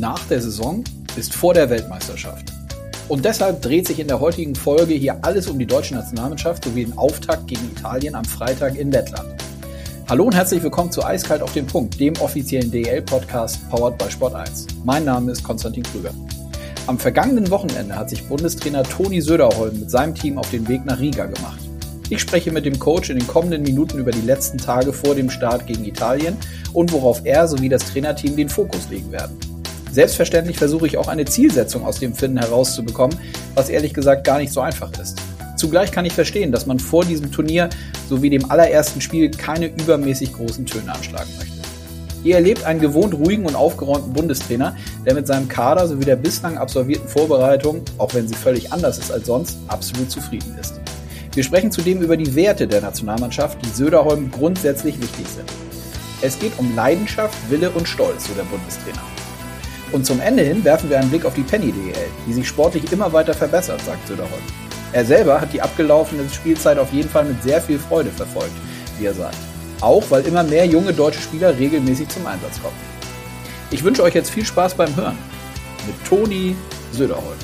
nach der Saison ist vor der Weltmeisterschaft. Und deshalb dreht sich in der heutigen Folge hier alles um die deutsche Nationalmannschaft sowie den Auftakt gegen Italien am Freitag in Lettland. Hallo und herzlich willkommen zu Eiskalt auf den Punkt, dem offiziellen DL-Podcast powered by Sport 1. Mein Name ist Konstantin Krüger. Am vergangenen Wochenende hat sich Bundestrainer Toni Söderholm mit seinem Team auf den Weg nach Riga gemacht. Ich spreche mit dem Coach in den kommenden Minuten über die letzten Tage vor dem Start gegen Italien und worauf er sowie das Trainerteam den Fokus legen werden. Selbstverständlich versuche ich auch eine Zielsetzung aus dem Finden herauszubekommen, was ehrlich gesagt gar nicht so einfach ist. Zugleich kann ich verstehen, dass man vor diesem Turnier sowie dem allerersten Spiel keine übermäßig großen Töne anschlagen möchte. Ihr erlebt einen gewohnt ruhigen und aufgeräumten Bundestrainer, der mit seinem Kader sowie der bislang absolvierten Vorbereitung, auch wenn sie völlig anders ist als sonst, absolut zufrieden ist. Wir sprechen zudem über die Werte der Nationalmannschaft, die Söderholm grundsätzlich wichtig sind. Es geht um Leidenschaft, Wille und Stolz, so der Bundestrainer. Und zum Ende hin werfen wir einen Blick auf die Penny DEL, die sich sportlich immer weiter verbessert, sagt Söderholm. Er selber hat die abgelaufene Spielzeit auf jeden Fall mit sehr viel Freude verfolgt, wie er sagt. Auch weil immer mehr junge deutsche Spieler regelmäßig zum Einsatz kommen. Ich wünsche euch jetzt viel Spaß beim Hören mit Toni Söderholm.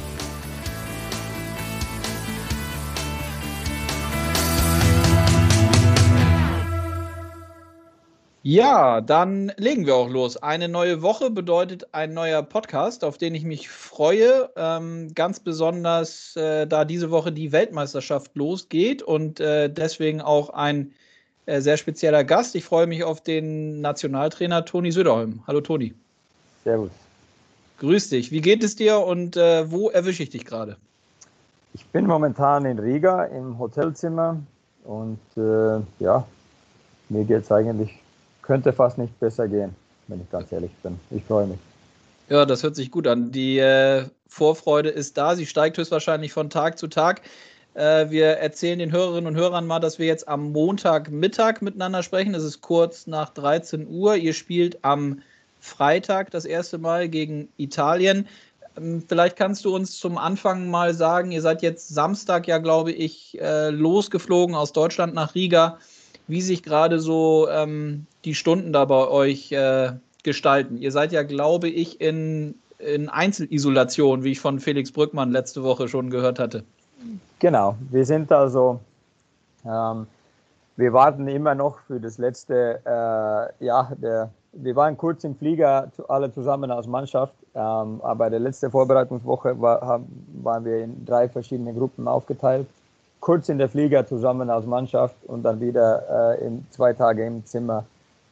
Ja, dann legen wir auch los. Eine neue Woche bedeutet ein neuer Podcast, auf den ich mich freue. Ähm, ganz besonders, äh, da diese Woche die Weltmeisterschaft losgeht und äh, deswegen auch ein äh, sehr spezieller Gast. Ich freue mich auf den Nationaltrainer Toni Söderholm. Hallo Toni. Servus. Grüß dich. Wie geht es dir und äh, wo erwische ich dich gerade? Ich bin momentan in Riga im Hotelzimmer und äh, ja, mir geht es eigentlich könnte fast nicht besser gehen, wenn ich ganz ehrlich bin. Ich freue mich. Ja, das hört sich gut an. Die äh, Vorfreude ist da. Sie steigt höchstwahrscheinlich von Tag zu Tag. Äh, wir erzählen den Hörerinnen und Hörern mal, dass wir jetzt am Montagmittag miteinander sprechen. Es ist kurz nach 13 Uhr. Ihr spielt am Freitag das erste Mal gegen Italien. Ähm, vielleicht kannst du uns zum Anfang mal sagen, ihr seid jetzt Samstag ja, glaube ich, äh, losgeflogen aus Deutschland nach Riga wie sich gerade so ähm, die Stunden da bei euch äh, gestalten. Ihr seid ja, glaube ich, in, in Einzelisolation, wie ich von Felix Brückmann letzte Woche schon gehört hatte. Genau, wir sind also, ähm, wir warten immer noch für das letzte, äh, ja, der, wir waren kurz im Flieger, alle zusammen als Mannschaft, ähm, aber der letzte Vorbereitungswoche war, haben, waren wir in drei verschiedene Gruppen aufgeteilt kurz in der Flieger zusammen als Mannschaft und dann wieder äh, in zwei Tage im Zimmer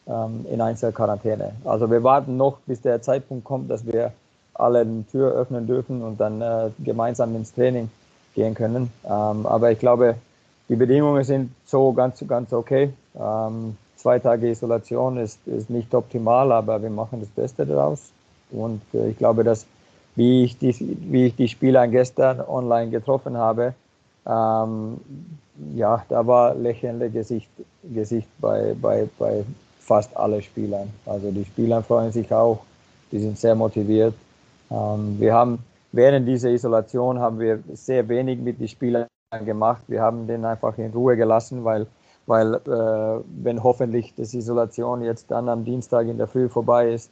ähm, in Einzelquarantäne. Also wir warten noch, bis der Zeitpunkt kommt, dass wir alle die Tür öffnen dürfen und dann äh, gemeinsam ins Training gehen können. Ähm, aber ich glaube, die Bedingungen sind so ganz, ganz okay. Ähm, zwei Tage Isolation ist, ist nicht optimal, aber wir machen das Beste daraus. Und äh, ich glaube, dass wie ich, die, wie ich die Spieler gestern online getroffen habe, ähm, ja, da war lächelnde Gesicht, Gesicht bei, bei, bei fast allen Spielern. Also die Spieler freuen sich auch, die sind sehr motiviert. Ähm, wir haben während dieser Isolation haben wir sehr wenig mit den Spielern gemacht. Wir haben den einfach in Ruhe gelassen, weil, weil äh, wenn hoffentlich das Isolation jetzt dann am Dienstag in der Früh vorbei ist,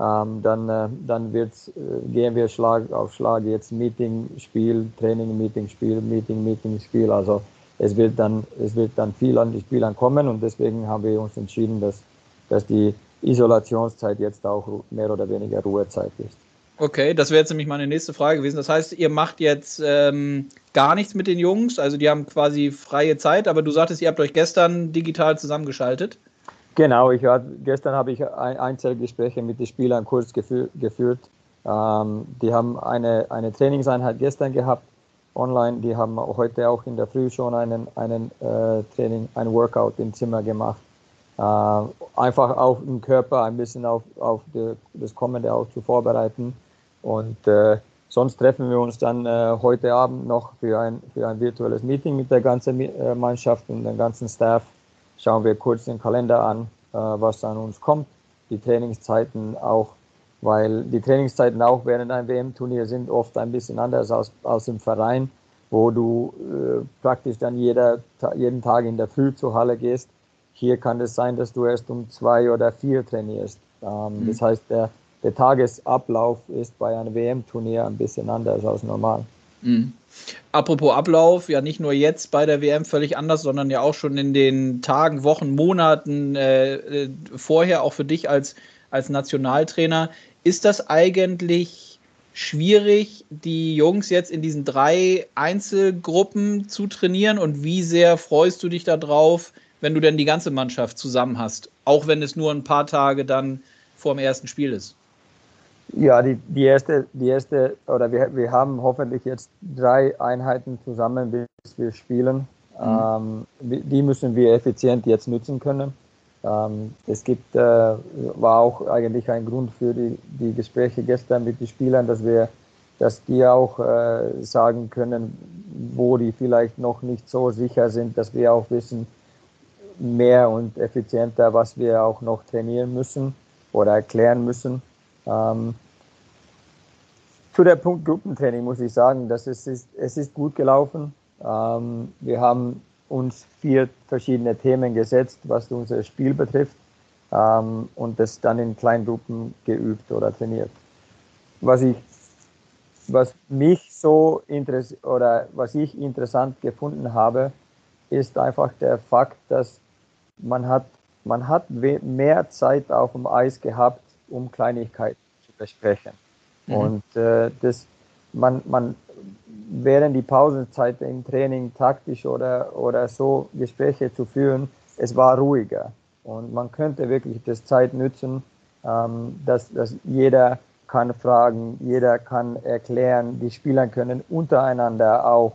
ähm, dann, äh, dann wird's, äh, gehen wir Schlag auf Schlag jetzt Meeting, Spiel, Training, Meeting, Spiel, Meeting, Meeting, Spiel. Also es wird dann, es wird dann viel an die Spielern kommen und deswegen haben wir uns entschieden, dass, dass die Isolationszeit jetzt auch mehr oder weniger Ruhezeit ist. Okay, das wäre jetzt nämlich meine nächste Frage gewesen. Das heißt, ihr macht jetzt ähm, gar nichts mit den Jungs, also die haben quasi freie Zeit, aber du sagtest, ihr habt euch gestern digital zusammengeschaltet. Genau, ich war, gestern habe ich ein Einzelgespräche mit den Spielern kurz geführt. Ähm, die haben eine, eine Trainingseinheit gestern gehabt online. Die haben heute auch in der Früh schon einen, einen äh, Training, ein Workout im Zimmer gemacht. Äh, einfach auf den Körper ein bisschen auf, auf die, das Kommende auch zu vorbereiten. Und äh, sonst treffen wir uns dann äh, heute Abend noch für ein, für ein virtuelles Meeting mit der ganzen äh, Mannschaft und dem ganzen Staff schauen wir kurz den Kalender an, äh, was an uns kommt, die Trainingszeiten auch, weil die Trainingszeiten auch während einem WM-Turnier sind oft ein bisschen anders als, als im Verein, wo du äh, praktisch dann jeder, jeden Tag in der Früh zur Halle gehst. Hier kann es sein, dass du erst um zwei oder vier trainierst. Ähm, mhm. Das heißt, der, der Tagesablauf ist bei einem WM-Turnier ein bisschen anders als normal. Mhm. Apropos Ablauf, ja nicht nur jetzt bei der WM völlig anders, sondern ja auch schon in den Tagen, Wochen, Monaten äh, äh, vorher, auch für dich als, als Nationaltrainer. Ist das eigentlich schwierig, die Jungs jetzt in diesen drei Einzelgruppen zu trainieren? Und wie sehr freust du dich darauf, wenn du denn die ganze Mannschaft zusammen hast? Auch wenn es nur ein paar Tage dann vor dem ersten Spiel ist. Ja, die, die erste, die erste, oder wir, wir haben hoffentlich jetzt drei Einheiten zusammen, bis wir spielen. Mhm. Ähm, die müssen wir effizient jetzt nutzen können. Ähm, es gibt, äh, war auch eigentlich ein Grund für die, die Gespräche gestern mit den Spielern, dass wir, dass die auch äh, sagen können, wo die vielleicht noch nicht so sicher sind, dass wir auch wissen, mehr und effizienter, was wir auch noch trainieren müssen oder erklären müssen. Ähm, zu der Punkt Gruppentraining muss ich sagen, dass es ist, es ist gut gelaufen. Ähm, wir haben uns vier verschiedene Themen gesetzt, was unser Spiel betrifft ähm, und das dann in Kleingruppen geübt oder trainiert. Was ich, was mich so oder was ich interessant gefunden habe, ist einfach der Fakt, dass man hat, man hat mehr Zeit auf dem Eis gehabt, um Kleinigkeiten zu besprechen. Mhm. Und äh, das, man, man während die Pausenzeit im Training taktisch oder, oder so Gespräche zu führen, es war ruhiger. Und man könnte wirklich das Zeit nutzen, ähm, dass, dass jeder kann fragen, jeder kann erklären, die Spieler können untereinander auch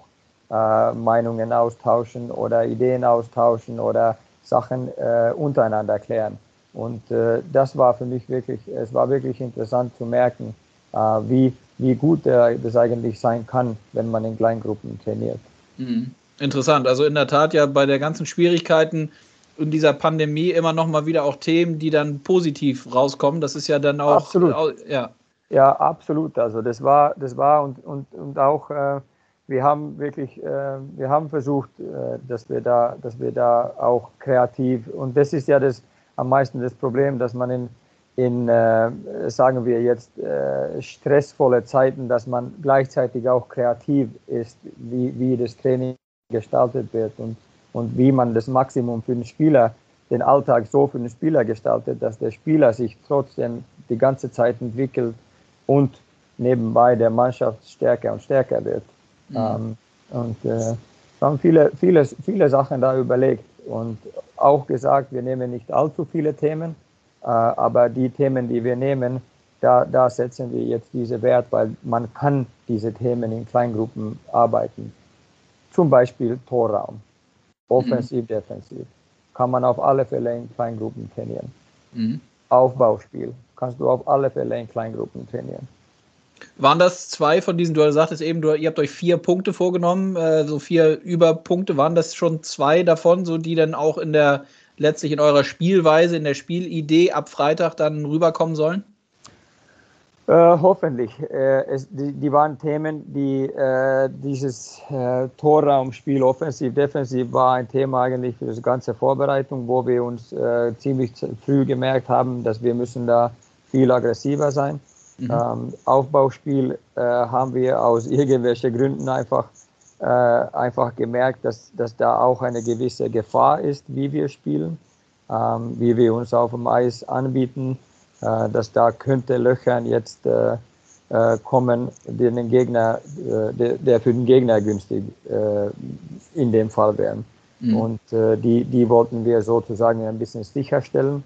äh, Meinungen austauschen oder Ideen austauschen oder Sachen äh, untereinander klären. Und äh, das war für mich wirklich, es war wirklich interessant zu merken, äh, wie, wie gut äh, das eigentlich sein kann, wenn man in Kleingruppen trainiert. Mhm. Interessant. Also in der Tat ja bei der ganzen Schwierigkeiten in dieser Pandemie immer noch mal wieder auch Themen, die dann positiv rauskommen. Das ist ja dann auch absolut. ja. Ja, absolut. Also das war, das war und, und, und auch äh, wir haben wirklich, äh, wir haben versucht, äh, dass wir da, dass wir da auch kreativ und das ist ja das am meisten das Problem, dass man in, in äh, sagen wir jetzt äh, stressvolle Zeiten, dass man gleichzeitig auch kreativ ist, wie, wie das Training gestaltet wird und, und wie man das Maximum für den Spieler, den Alltag so für den Spieler gestaltet, dass der Spieler sich trotzdem die ganze Zeit entwickelt und nebenbei der Mannschaft stärker und stärker wird. Mhm. Ähm, und äh, haben viele, viele, viele Sachen da überlegt und auch gesagt, wir nehmen nicht allzu viele Themen, äh, aber die Themen, die wir nehmen, da, da setzen wir jetzt diese Wert, weil man kann diese Themen in Kleingruppen arbeiten. Zum Beispiel Torraum, offensiv, mhm. defensiv, kann man auf alle Fälle in Kleingruppen trainieren. Mhm. Aufbauspiel kannst du auf alle Fälle in Kleingruppen trainieren. Waren das zwei von diesen, du sagtest eben, du, ihr habt euch vier Punkte vorgenommen, äh, so vier Überpunkte, waren das schon zwei davon, so die dann auch in der, letztlich in eurer Spielweise, in der Spielidee ab Freitag dann rüberkommen sollen? Äh, hoffentlich. Äh, es, die, die, waren Themen, die äh, dieses äh, Torraumspiel offensiv, defensiv war ein Thema eigentlich für die ganze Vorbereitung, wo wir uns äh, ziemlich früh gemerkt haben, dass wir müssen da viel aggressiver sein. Mhm. Ähm, Aufbauspiel äh, haben wir aus irgendwelchen Gründen einfach, äh, einfach gemerkt, dass, dass da auch eine gewisse Gefahr ist, wie wir spielen, ähm, wie wir uns auf dem Eis anbieten, äh, dass da könnte Löchern jetzt äh, äh, kommen, die den Gegner, äh, der, der, für den Gegner günstig in dem Fall wären. Mhm. Und die, die wollten wir sozusagen ein bisschen sicherstellen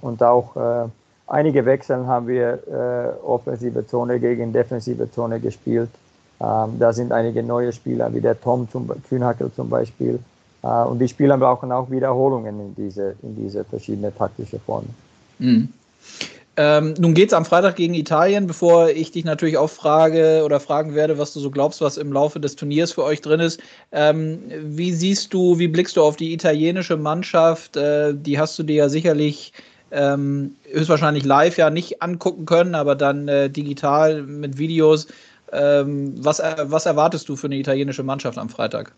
und auch einige Wechseln haben wir äh, offensive Zone gegen defensive Zone gespielt. Ähm, da sind einige neue Spieler, wie der Tom zum, Kühnhackel zum Beispiel. Äh, und die Spieler brauchen auch Wiederholungen in diese, in diese verschiedenen taktische Formen. Mhm. Ähm, nun geht es am Freitag gegen Italien, bevor ich dich natürlich auch frage oder fragen werde, was du so glaubst, was im Laufe des Turniers für euch drin ist. Ähm, wie siehst du, wie blickst du auf die italienische Mannschaft? Äh, die hast du dir ja sicherlich ähm, höchstwahrscheinlich live ja nicht angucken können, aber dann äh, digital mit Videos. Ähm, was, äh, was erwartest du für eine italienische Mannschaft am Freitag?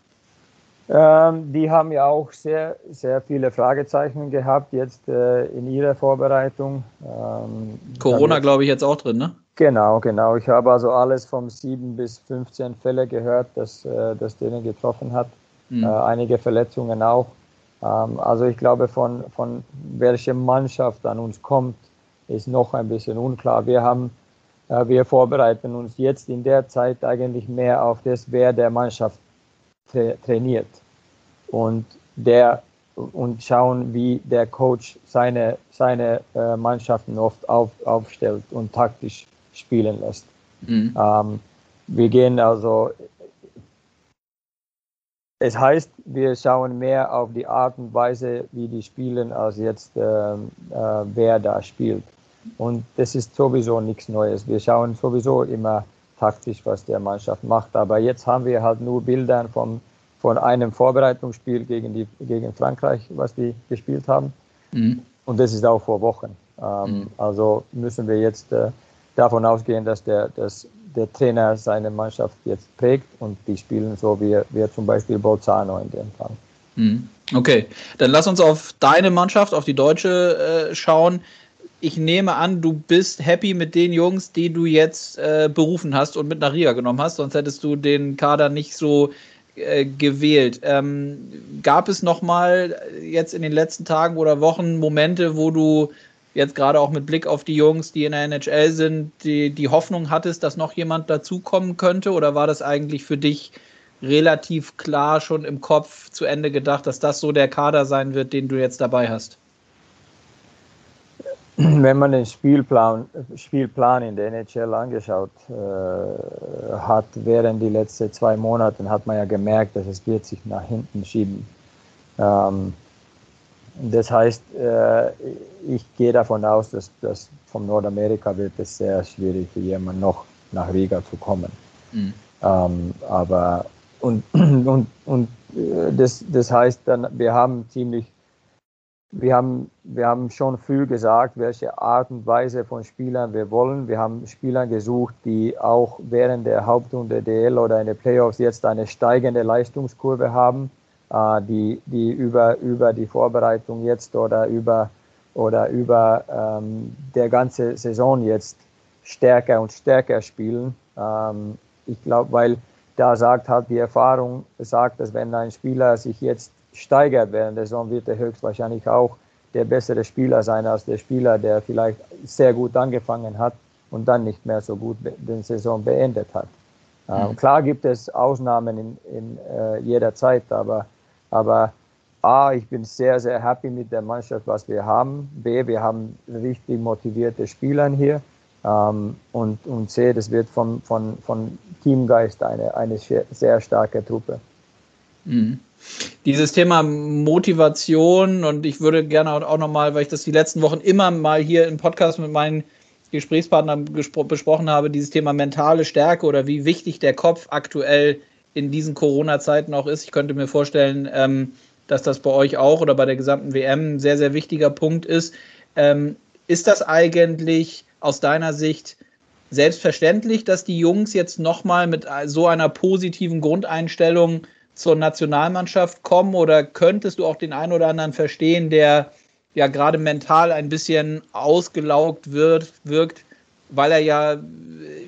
Ähm, die haben ja auch sehr, sehr viele Fragezeichen gehabt jetzt äh, in ihrer Vorbereitung. Ähm, Corona, glaube ich, jetzt auch drin, ne? Genau, genau. Ich habe also alles vom 7 bis 15 Fälle gehört, dass äh, das denen getroffen hat. Mhm. Äh, einige Verletzungen auch. Ähm, also ich glaube, von, von welcher Mannschaft an uns kommt, ist noch ein bisschen unklar. Wir haben äh, wir vorbereiten uns jetzt in der Zeit eigentlich mehr auf das, wer der Mannschaft tra trainiert und der und schauen, wie der Coach seine, seine äh, Mannschaften oft auf, aufstellt und taktisch spielen lässt. Mhm. Ähm, wir gehen also, es heißt, wir schauen mehr auf die Art und Weise, wie die spielen, als jetzt äh, äh, wer da spielt. Und das ist sowieso nichts Neues. Wir schauen sowieso immer taktisch, was der Mannschaft macht. Aber jetzt haben wir halt nur Bilder vom, von einem Vorbereitungsspiel gegen, die, gegen Frankreich, was die gespielt haben. Mhm. Und das ist auch vor Wochen. Ähm, mhm. Also müssen wir jetzt äh, davon ausgehen, dass der, dass der Trainer seine Mannschaft jetzt prägt und die spielen so wie, wie zum Beispiel Bolzano in dem Fall. Mhm. Okay, dann lass uns auf deine Mannschaft, auf die deutsche äh, schauen ich nehme an, du bist happy mit den Jungs, die du jetzt äh, berufen hast und mit nach Riga genommen hast, sonst hättest du den Kader nicht so äh, gewählt. Ähm, gab es nochmal jetzt in den letzten Tagen oder Wochen Momente, wo du jetzt gerade auch mit Blick auf die Jungs, die in der NHL sind, die, die Hoffnung hattest, dass noch jemand dazukommen könnte? Oder war das eigentlich für dich relativ klar schon im Kopf zu Ende gedacht, dass das so der Kader sein wird, den du jetzt dabei hast? wenn man den Spielplan, Spielplan in der NHL angeschaut äh, hat, während die letzten zwei Monate, hat man ja gemerkt, dass es wird sich nach hinten schieben. Ähm, das heißt, äh, ich gehe davon aus, dass, dass von Nordamerika wird es sehr schwierig für jemanden noch nach Riga zu kommen. Mhm. Ähm, aber und, und, und äh, das, das heißt dann, wir haben ziemlich wir haben, wir haben schon früh gesagt, welche Art und Weise von Spielern wir wollen. Wir haben Spieler gesucht, die auch während der Hauptrunde DL oder in den Playoffs jetzt eine steigende Leistungskurve haben, äh, die, die über, über die Vorbereitung jetzt oder über, oder über ähm, der ganze Saison jetzt stärker und stärker spielen. Ähm, ich glaube, weil da sagt halt die Erfahrung, sagt, dass wenn ein Spieler sich jetzt steigert während der Saison, wird er höchstwahrscheinlich auch der bessere Spieler sein als der Spieler, der vielleicht sehr gut angefangen hat und dann nicht mehr so gut die Saison beendet hat. Ähm, mhm. klar gibt es Ausnahmen in, in äh, jeder Zeit, aber, aber A, ich bin sehr, sehr happy mit der Mannschaft, was wir haben. B, wir haben richtig motivierte Spieler hier. Ähm, und, und C, das wird von, von, von Teamgeist eine, eine sehr starke Truppe. Mhm. Dieses Thema Motivation und ich würde gerne auch nochmal, weil ich das die letzten Wochen immer mal hier im Podcast mit meinen Gesprächspartnern besprochen habe, dieses Thema mentale Stärke oder wie wichtig der Kopf aktuell in diesen Corona-Zeiten auch ist. Ich könnte mir vorstellen, ähm, dass das bei euch auch oder bei der gesamten WM ein sehr, sehr wichtiger Punkt ist. Ähm, ist das eigentlich aus deiner Sicht selbstverständlich, dass die Jungs jetzt nochmal mit so einer positiven Grundeinstellung zur Nationalmannschaft kommen oder könntest du auch den einen oder anderen verstehen, der ja gerade mental ein bisschen ausgelaugt wird, wirkt, weil er ja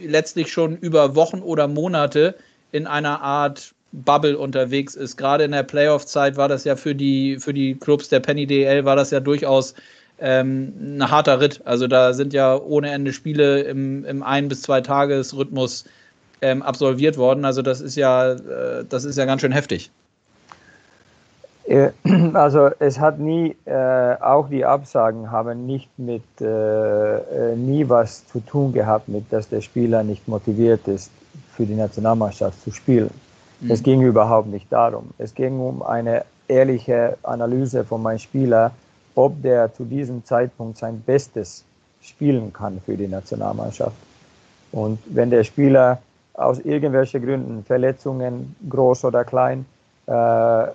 letztlich schon über Wochen oder Monate in einer Art Bubble unterwegs ist. Gerade in der Playoff-Zeit war das ja für die, für die Clubs der Penny DL war das ja durchaus ähm, ein harter Ritt. Also da sind ja ohne Ende Spiele im, im ein- bis zwei Tages-Rhythmus ähm, absolviert worden. Also das ist ja, äh, das ist ja ganz schön heftig. Äh, also es hat nie, äh, auch die Absagen haben nicht mit, äh, äh, nie was zu tun gehabt mit, dass der Spieler nicht motiviert ist, für die Nationalmannschaft zu spielen. Mhm. Es ging überhaupt nicht darum. Es ging um eine ehrliche Analyse von meinem Spieler, ob der zu diesem Zeitpunkt sein Bestes spielen kann für die Nationalmannschaft. Und wenn der Spieler aus irgendwelchen Gründen, Verletzungen, groß oder klein, äh,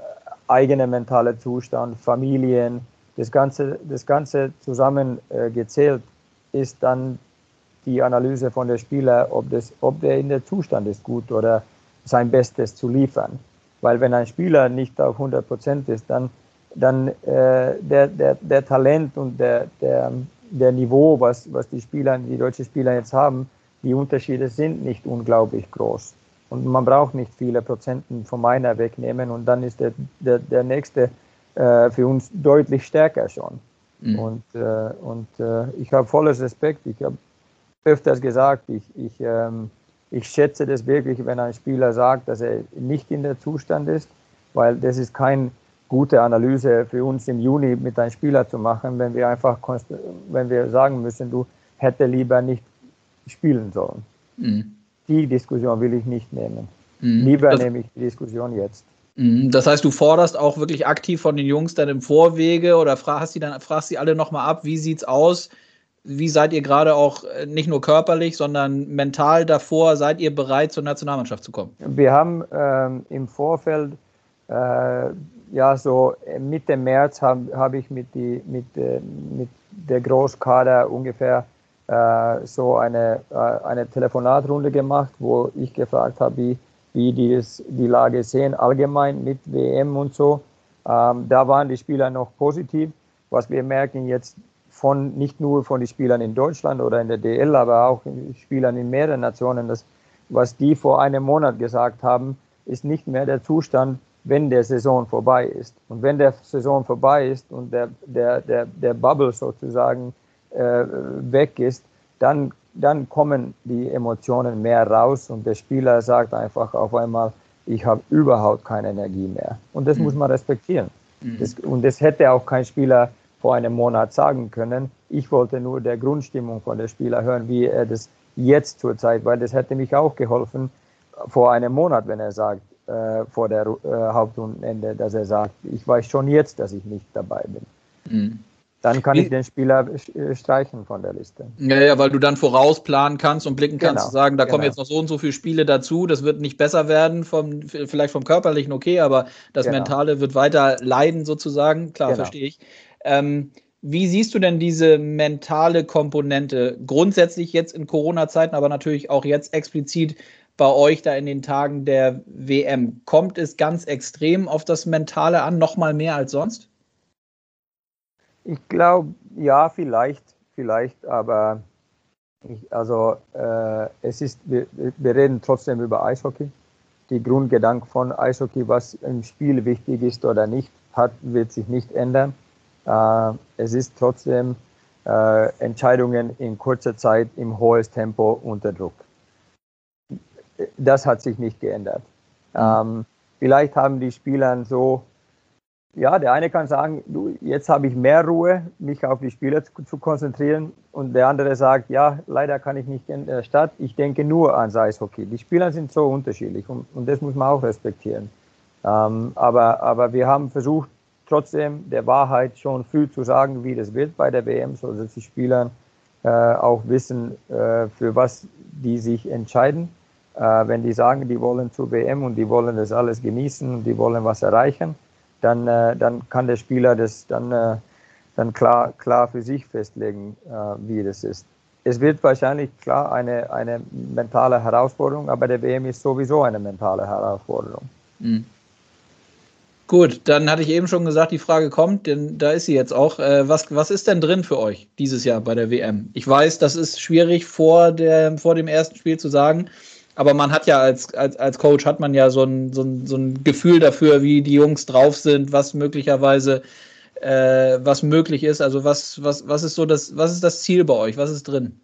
eigener mentaler Zustand, Familien, das Ganze, das Ganze zusammengezählt äh, ist dann die Analyse von der Spieler, ob, das, ob der in der Zustand ist gut oder sein Bestes zu liefern. Weil wenn ein Spieler nicht auf 100 Prozent ist, dann, dann äh, der, der, der Talent und der, der, der Niveau, was, was die Spieler, die deutschen Spieler jetzt haben, die Unterschiede sind nicht unglaublich groß. Und man braucht nicht viele Prozenten von meiner wegnehmen und dann ist der, der, der nächste äh, für uns deutlich stärker schon. Mhm. Und, äh, und äh, ich habe volles Respekt. Ich habe öfters gesagt, ich, ich, ähm, ich schätze das wirklich, wenn ein Spieler sagt, dass er nicht in der Zustand ist, weil das ist keine gute Analyse für uns im Juni mit einem Spieler zu machen, wenn wir einfach, wenn wir sagen müssen, du hätte lieber nicht spielen sollen. Mhm. Die Diskussion will ich nicht nehmen. Mhm. Lieber das, nehme ich die Diskussion jetzt. Mhm. Das heißt, du forderst auch wirklich aktiv von den Jungs dann im Vorwege oder fragst sie dann fragst sie alle nochmal ab, wie sieht's aus? Wie seid ihr gerade auch äh, nicht nur körperlich, sondern mental davor? Seid ihr bereit, zur Nationalmannschaft zu kommen? Wir haben ähm, im Vorfeld, äh, ja, so Mitte März habe hab ich mit, die, mit, äh, mit der Großkader ungefähr äh, so eine, äh, eine Telefonatrunde gemacht, wo ich gefragt habe, wie, wie die, die Lage sehen, allgemein mit WM und so. Ähm, da waren die Spieler noch positiv. Was wir merken jetzt von, nicht nur von den Spielern in Deutschland oder in der DL, aber auch Spielern in mehreren Nationen, dass, was die vor einem Monat gesagt haben, ist nicht mehr der Zustand, wenn der Saison vorbei ist. Und wenn der Saison vorbei ist und der, der, der, der Bubble sozusagen äh, weg ist, dann, dann kommen die Emotionen mehr raus und der Spieler sagt einfach auf einmal, ich habe überhaupt keine Energie mehr. Und das mhm. muss man respektieren. Mhm. Das, und das hätte auch kein Spieler vor einem Monat sagen können. Ich wollte nur der Grundstimmung von der Spieler hören, wie er das jetzt zurzeit, weil das hätte mich auch geholfen vor einem Monat, wenn er sagt, äh, vor der äh, Hauptrundenende, dass er sagt, ich weiß schon jetzt, dass ich nicht dabei bin. Mhm. Dann kann Wie, ich den Spieler äh, streichen von der Liste. Ja, ja, weil du dann vorausplanen kannst und blicken kannst genau, und sagen, da genau. kommen jetzt noch so und so viele Spiele dazu, das wird nicht besser werden, vom, vielleicht vom körperlichen okay, aber das genau. Mentale wird weiter leiden sozusagen. Klar, genau. verstehe ich. Ähm, wie siehst du denn diese mentale Komponente grundsätzlich jetzt in Corona-Zeiten, aber natürlich auch jetzt explizit bei euch da in den Tagen der WM? Kommt es ganz extrem auf das Mentale an, noch mal mehr als sonst? Ich glaube, ja, vielleicht, vielleicht, aber ich, also äh, es ist, wir, wir, reden trotzdem über Eishockey. Die Grundgedanke von Eishockey, was im Spiel wichtig ist oder nicht, hat, wird sich nicht ändern. Äh, es ist trotzdem äh, Entscheidungen in kurzer Zeit im hohes Tempo unter Druck. Das hat sich nicht geändert. Mhm. Ähm, vielleicht haben die Spieler so ja, der eine kann sagen, du, jetzt habe ich mehr Ruhe, mich auf die Spieler zu, zu, konzentrieren. Und der andere sagt, ja, leider kann ich nicht in der Stadt, ich denke nur ans Eishockey. Die Spieler sind so unterschiedlich und, und das muss man auch respektieren. Ähm, aber, aber wir haben versucht, trotzdem der Wahrheit schon früh zu sagen, wie das wird bei der WM, so dass die Spieler äh, auch wissen, äh, für was die sich entscheiden. Äh, wenn die sagen, die wollen zur WM und die wollen das alles genießen und die wollen was erreichen, dann, äh, dann kann der Spieler das dann, äh, dann klar, klar für sich festlegen, äh, wie das ist. Es wird wahrscheinlich klar eine, eine mentale Herausforderung, aber der WM ist sowieso eine mentale Herausforderung. Mhm. Gut, dann hatte ich eben schon gesagt, die Frage kommt, denn da ist sie jetzt auch. Äh, was, was ist denn drin für euch dieses Jahr bei der WM? Ich weiß, das ist schwierig vor, der, vor dem ersten Spiel zu sagen. Aber man hat ja als, als, als Coach hat man ja so ein, so, ein, so ein Gefühl dafür, wie die Jungs drauf sind, was möglicherweise äh, was möglich ist. Also was, was, was ist so das, was ist das Ziel bei euch? Was ist drin?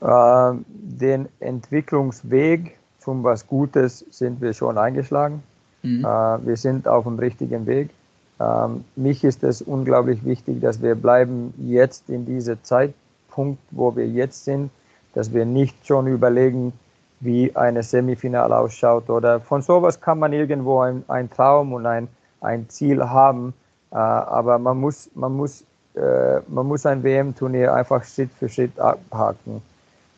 Äh, den Entwicklungsweg zum was Gutes sind wir schon eingeschlagen. Mhm. Äh, wir sind auf dem richtigen Weg. Ähm, mich ist es unglaublich wichtig, dass wir bleiben jetzt in diesem Zeitpunkt, wo wir jetzt sind, dass wir nicht schon überlegen, wie eine Semifinale ausschaut. Oder von sowas kann man irgendwo ein, ein Traum und ein, ein Ziel haben. Äh, aber man muss, man, muss, äh, man muss ein WM-Turnier einfach Schritt für Schritt abhaken.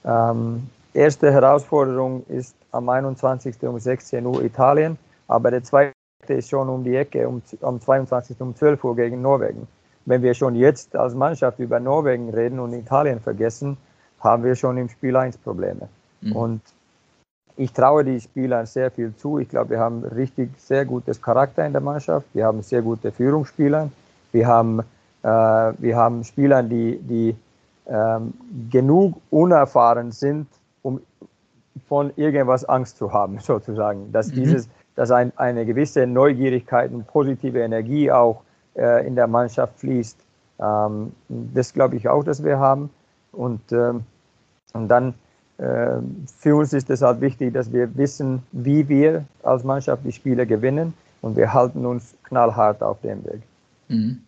Ähm, erste Herausforderung ist am 21. um 16 Uhr Italien, aber der zweite ist schon um die Ecke, um, am 22. um 12 Uhr gegen Norwegen. Wenn wir schon jetzt als Mannschaft über Norwegen reden und Italien vergessen, haben wir schon im Spiel 1 Probleme. Mhm. Und ich traue die Spielern sehr viel zu. Ich glaube, wir haben richtig sehr gutes Charakter in der Mannschaft. Wir haben sehr gute Führungsspieler. Wir haben, äh, wir haben Spieler, die, die ähm, genug unerfahren sind, um von irgendwas Angst zu haben, sozusagen. Dass mhm. dieses, dass ein, eine gewisse Neugierigkeit und positive Energie auch äh, in der Mannschaft fließt. Ähm, das glaube ich auch, dass wir haben. Und, ähm, und dann äh, für uns ist es halt wichtig, dass wir wissen, wie wir als Mannschaft die Spiele gewinnen und wir halten uns knallhart auf dem Weg. Mhm.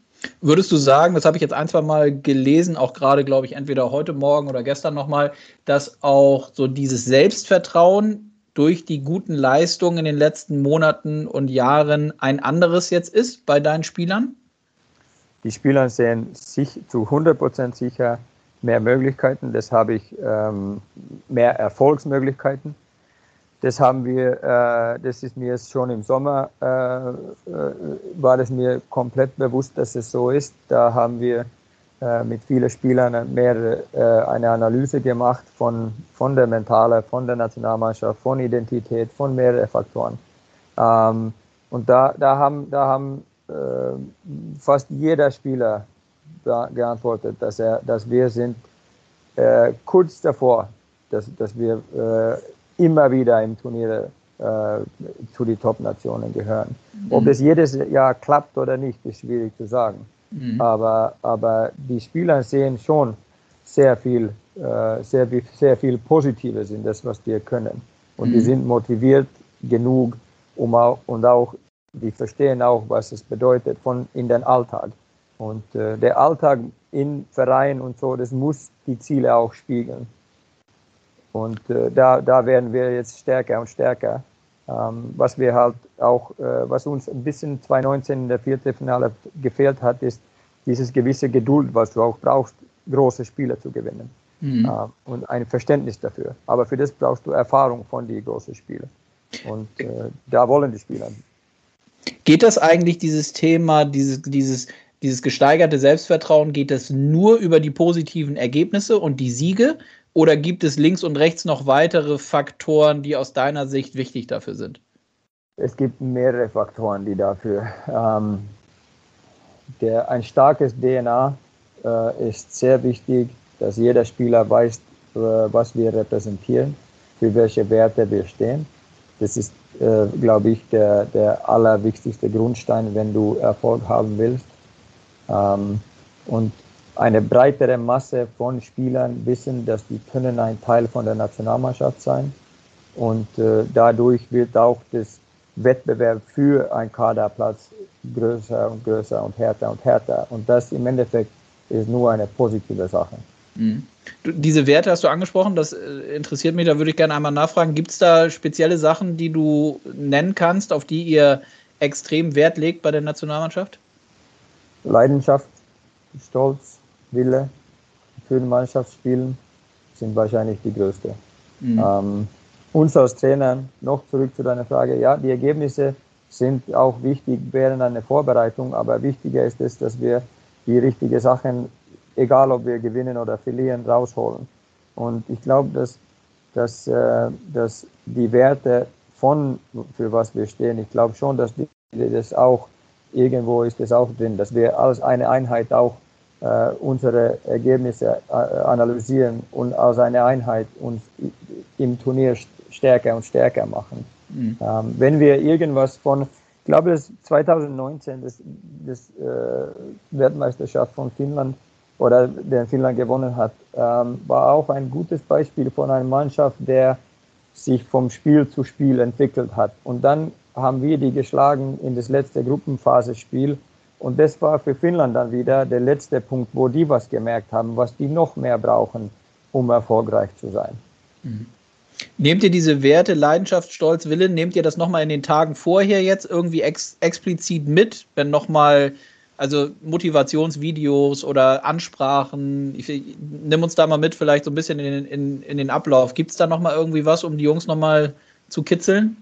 Würdest du sagen, das habe ich jetzt ein, zwei Mal gelesen, auch gerade, glaube ich, entweder heute Morgen oder gestern nochmal, dass auch so dieses Selbstvertrauen durch die guten Leistungen in den letzten Monaten und Jahren ein anderes jetzt ist bei deinen Spielern? Die Spieler sehen sich zu 100 Prozent sicher, mehr Möglichkeiten, das habe ich ähm, mehr Erfolgsmöglichkeiten. Das haben wir, äh, das ist mir schon im Sommer, äh, äh, war das mir komplett bewusst, dass es so ist. Da haben wir äh, mit vielen Spielern mehr äh, eine Analyse gemacht von, von der Mentale, von der Nationalmannschaft, von Identität, von mehreren Faktoren. Ähm, und da, da haben, da haben äh, fast jeder Spieler geantwortet, dass, er, dass wir sind äh, kurz davor, dass, dass wir äh, immer wieder im Turnier zu den Top-Nationen gehören. Mhm. Ob es jedes Jahr klappt oder nicht, ist schwierig zu sagen. Mhm. Aber, aber die Spieler sehen schon sehr viel, äh, sehr, sehr viel Positives in das, was wir können. Und mhm. die sind motiviert genug, um auch, und auch, die verstehen auch, was es bedeutet von in den Alltag. Und äh, der Alltag in Verein und so, das muss die Ziele auch spiegeln. Und äh, da, da werden wir jetzt stärker und stärker. Ähm, was wir halt auch, äh, was uns ein bisschen 2019 in der vierten Finale gefehlt hat, ist dieses gewisse Geduld, was du auch brauchst, große Spiele zu gewinnen. Mhm. Äh, und ein Verständnis dafür. Aber für das brauchst du Erfahrung von den großen Spielen. Und äh, da wollen die Spieler. Geht das eigentlich, dieses Thema, dieses, dieses dieses gesteigerte Selbstvertrauen, geht das nur über die positiven Ergebnisse und die Siege? Oder gibt es links und rechts noch weitere Faktoren, die aus deiner Sicht wichtig dafür sind? Es gibt mehrere Faktoren, die dafür. Ähm, der, ein starkes DNA äh, ist sehr wichtig, dass jeder Spieler weiß, äh, was wir repräsentieren, für welche Werte wir stehen. Das ist, äh, glaube ich, der, der allerwichtigste Grundstein, wenn du Erfolg haben willst. Ähm, und eine breitere Masse von Spielern wissen, dass die können ein Teil von der Nationalmannschaft sein. Und äh, dadurch wird auch das Wettbewerb für einen Kaderplatz größer und größer und härter und härter. Und das im Endeffekt ist nur eine positive Sache. Mhm. Diese Werte hast du angesprochen, das äh, interessiert mich, da würde ich gerne einmal nachfragen. Gibt es da spezielle Sachen, die du nennen kannst, auf die ihr extrem Wert legt bei der Nationalmannschaft? Leidenschaft, Stolz, Wille für die Mannschaft spielen sind wahrscheinlich die größte. Mhm. Ähm, uns als Trainer, noch zurück zu deiner Frage, ja, die Ergebnisse sind auch wichtig während einer Vorbereitung, aber wichtiger ist es, dass wir die richtigen Sachen, egal ob wir gewinnen oder verlieren, rausholen. Und ich glaube, dass, dass, äh, dass die Werte von, für was wir stehen, ich glaube schon, dass die das auch irgendwo ist es auch drin, dass wir als eine Einheit auch unsere Ergebnisse äh, analysieren und als eine Einheit uns im Turnier stärker und stärker machen. Mhm. Ähm, wenn wir irgendwas von, ich glaube, das 2019, das, das äh, Weltmeisterschaft von Finnland oder der Finnland gewonnen hat, ähm, war auch ein gutes Beispiel von einer Mannschaft, der sich vom Spiel zu Spiel entwickelt hat. Und dann haben wir die geschlagen in das letzte Gruppenphasespiel. Und das war für Finnland dann wieder der letzte Punkt, wo die was gemerkt haben, was die noch mehr brauchen, um erfolgreich zu sein. Mhm. Nehmt ihr diese Werte, Leidenschaft, Stolz, Willen, nehmt ihr das nochmal in den Tagen vorher jetzt irgendwie ex explizit mit, wenn nochmal, also Motivationsvideos oder Ansprachen, ich, nimm uns da mal mit, vielleicht so ein bisschen in, in, in den Ablauf. Gibt es da nochmal irgendwie was, um die Jungs nochmal zu kitzeln?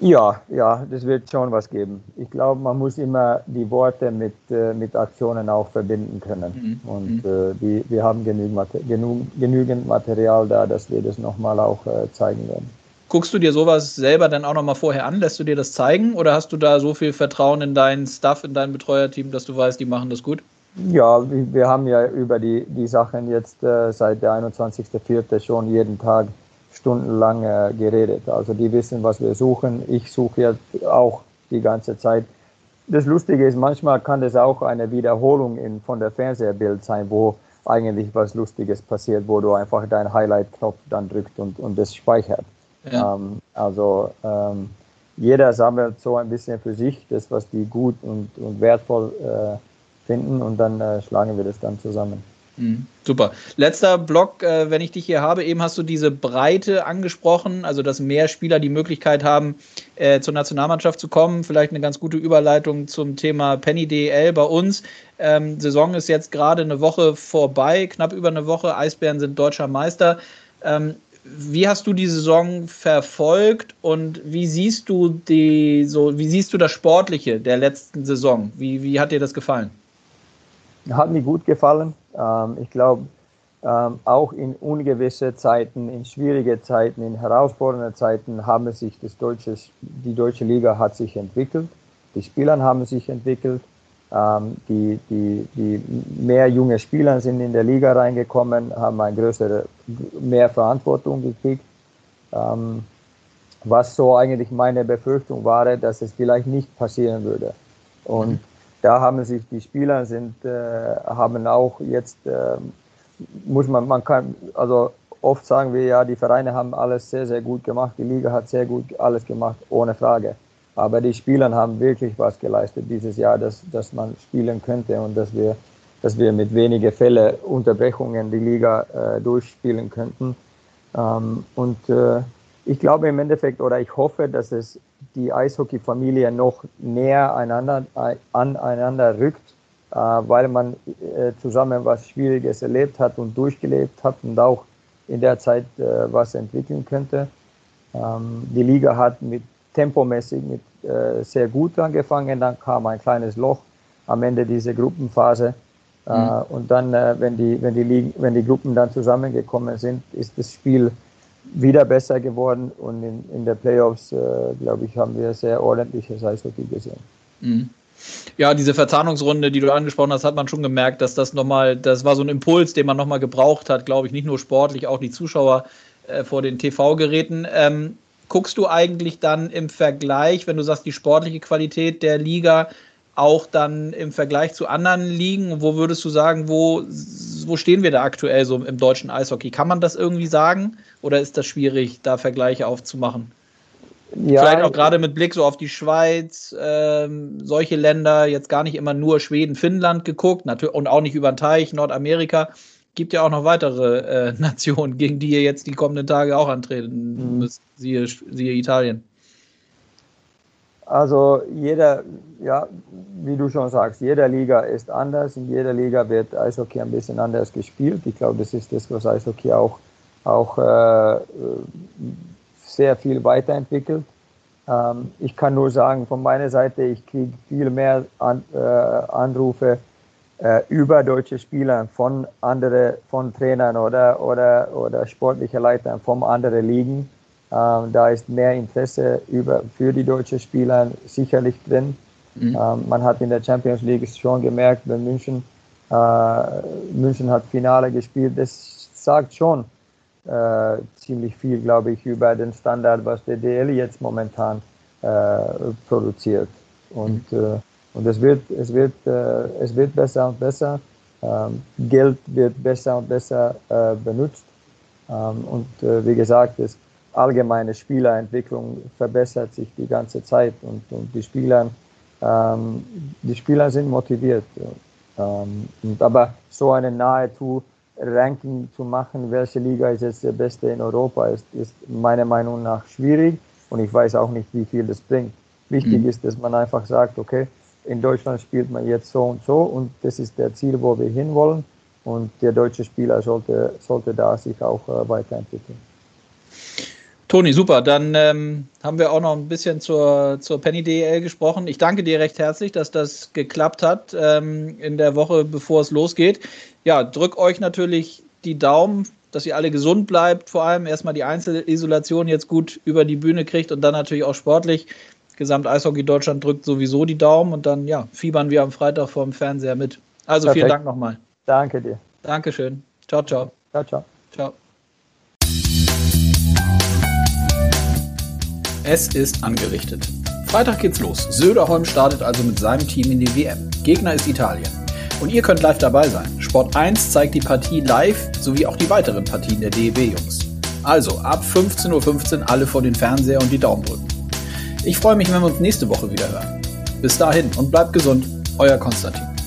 Ja, ja, das wird schon was geben. Ich glaube, man muss immer die Worte mit, äh, mit Aktionen auch verbinden können. Mhm. Und mhm. äh, die, wir haben genügend, genug, genügend Material da, dass wir das nochmal auch äh, zeigen werden. Guckst du dir sowas selber dann auch nochmal vorher an? Lässt du dir das zeigen? Oder hast du da so viel Vertrauen in deinen Staff, in dein Betreuerteam, dass du weißt, die machen das gut? Ja, wir haben ja über die, die Sachen jetzt äh, seit der 21.04. schon jeden Tag stundenlang äh, geredet. Also die wissen, was wir suchen. Ich suche ja auch die ganze Zeit. Das Lustige ist, manchmal kann das auch eine Wiederholung in, von der Fernsehbild sein, wo eigentlich was Lustiges passiert, wo du einfach deinen Highlight-Knopf dann drückst und, und das speichert. Ja. Ähm, also ähm, jeder sammelt so ein bisschen für sich das, was die gut und, und wertvoll äh, finden und dann äh, schlagen wir das dann zusammen. Mhm, super. Letzter Block, äh, wenn ich dich hier habe, eben hast du diese Breite angesprochen, also dass mehr Spieler die Möglichkeit haben, äh, zur Nationalmannschaft zu kommen. Vielleicht eine ganz gute Überleitung zum Thema Penny DL bei uns. Ähm, Saison ist jetzt gerade eine Woche vorbei, knapp über eine Woche. Eisbären sind deutscher Meister. Ähm, wie hast du die Saison verfolgt und wie siehst du die so wie siehst du das Sportliche der letzten Saison? Wie, wie hat dir das gefallen? Hat mir gut gefallen. Ähm, ich glaube, ähm, auch in ungewisse Zeiten, in schwierige Zeiten, in herausfordernde Zeiten haben sich das deutsche, die deutsche Liga hat sich entwickelt. Die Spieler haben sich entwickelt. Ähm, die, die, die mehr junge Spieler sind in der Liga reingekommen, haben eine größere, mehr Verantwortung gekriegt. Ähm, was so eigentlich meine Befürchtung war, dass es vielleicht nicht passieren würde. Und da haben sich die Spieler sind, äh, haben auch jetzt, äh, muss man, man kann, also oft sagen wir ja, die Vereine haben alles sehr, sehr gut gemacht, die Liga hat sehr gut alles gemacht, ohne Frage. Aber die Spieler haben wirklich was geleistet dieses Jahr, dass, dass man spielen könnte und dass wir, dass wir mit wenigen Fällen Unterbrechungen die Liga äh, durchspielen könnten. Ähm, und äh, ich glaube im Endeffekt oder ich hoffe, dass es die Eishockey-Familie noch näher einander, aneinander rückt, äh, weil man äh, zusammen was Schwieriges erlebt hat und durchgelebt hat und auch in der Zeit äh, was entwickeln könnte. Ähm, die Liga hat mit tempomäßig mit äh, sehr gut angefangen, dann kam ein kleines Loch am Ende dieser Gruppenphase. Äh, mhm. und dann, äh, wenn, die, wenn, die wenn die Gruppen dann zusammengekommen sind, ist das Spiel wieder besser geworden und in, in der Playoffs, äh, glaube ich, haben wir sehr ordentliches Eishockey gesehen. Mhm. Ja, diese Verzahnungsrunde, die du angesprochen hast, hat man schon gemerkt, dass das nochmal, das war so ein Impuls, den man nochmal gebraucht hat, glaube ich, nicht nur sportlich, auch die Zuschauer äh, vor den TV-Geräten. Ähm, guckst du eigentlich dann im Vergleich, wenn du sagst, die sportliche Qualität der Liga, auch dann im Vergleich zu anderen Ligen? Wo würdest du sagen, wo, wo stehen wir da aktuell so im deutschen Eishockey? Kann man das irgendwie sagen oder ist das schwierig, da Vergleiche aufzumachen? Ja, Vielleicht auch gerade mit Blick so auf die Schweiz, ähm, solche Länder, jetzt gar nicht immer nur Schweden, Finnland geguckt und auch nicht über den Teich, Nordamerika. Gibt ja auch noch weitere äh, Nationen, gegen die ihr jetzt die kommenden Tage auch antreten mhm. müsst, siehe, siehe Italien. Also jeder, ja, wie du schon sagst, jeder Liga ist anders. In jeder Liga wird Eishockey ein bisschen anders gespielt. Ich glaube, das ist das, was Eishockey auch, auch äh, sehr viel weiterentwickelt. Ähm, ich kann nur sagen, von meiner Seite, ich kriege viel mehr an, äh, Anrufe äh, über deutsche Spieler von anderen, von Trainern oder, oder, oder sportliche Leitern von anderen Ligen da ist mehr Interesse über, für die deutschen Spieler sicherlich drin. Mhm. Ähm, man hat in der Champions League schon gemerkt, wenn München, äh, München hat Finale gespielt, das sagt schon äh, ziemlich viel, glaube ich, über den Standard, was der DL jetzt momentan äh, produziert. Und, mhm. Und es, wird, es, wird, es wird besser und besser. Ähm, Geld wird besser und besser benutzt. Ähm, und wie gesagt, es allgemeine Spielerentwicklung verbessert sich die ganze Zeit und, und die Spieler, ähm, die Spieler sind motiviert. Ähm, und, aber so eine nahezu Ranking zu machen, welche Liga ist jetzt der beste in Europa, ist, ist meiner Meinung nach schwierig und ich weiß auch nicht, wie viel das bringt. Wichtig mhm. ist, dass man einfach sagt, okay, in Deutschland spielt man jetzt so und so und das ist der Ziel, wo wir hinwollen und der deutsche Spieler sollte, sollte da sich auch äh, weiterentwickeln. Toni, super. Dann ähm, haben wir auch noch ein bisschen zur, zur Penny DL gesprochen. Ich danke dir recht herzlich, dass das geklappt hat ähm, in der Woche, bevor es losgeht. Ja, drück euch natürlich die Daumen dass ihr alle gesund bleibt, vor allem erstmal die Einzelisolation jetzt gut über die Bühne kriegt und dann natürlich auch sportlich. Gesamt Eishockey Deutschland drückt sowieso die Daumen und dann ja, fiebern wir am Freitag vor dem Fernseher mit. Also Perfekt. vielen Dank nochmal. Danke dir. Dankeschön. Ciao, ciao. Ciao, ciao. Ciao. Es ist angerichtet. Freitag geht's los. Söderholm startet also mit seinem Team in die WM. Gegner ist Italien. Und ihr könnt live dabei sein. Sport 1 zeigt die Partie live sowie auch die weiteren Partien der DEB-Jungs. Also ab 15.15 Uhr alle vor den Fernseher und die Daumen drücken. Ich freue mich, wenn wir uns nächste Woche wieder hören. Bis dahin und bleibt gesund, euer Konstantin.